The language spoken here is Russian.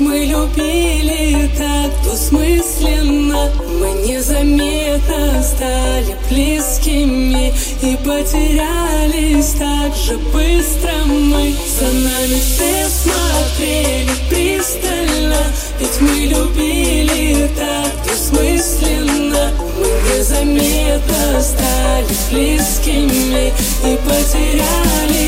мы любили так двусмысленно. Мы незаметно стали близкими И потерялись так же быстро мы. За нами все смотрели пристально. Ведь мы любили так двусмысленно. Мы незаметно стали близкими И потерялись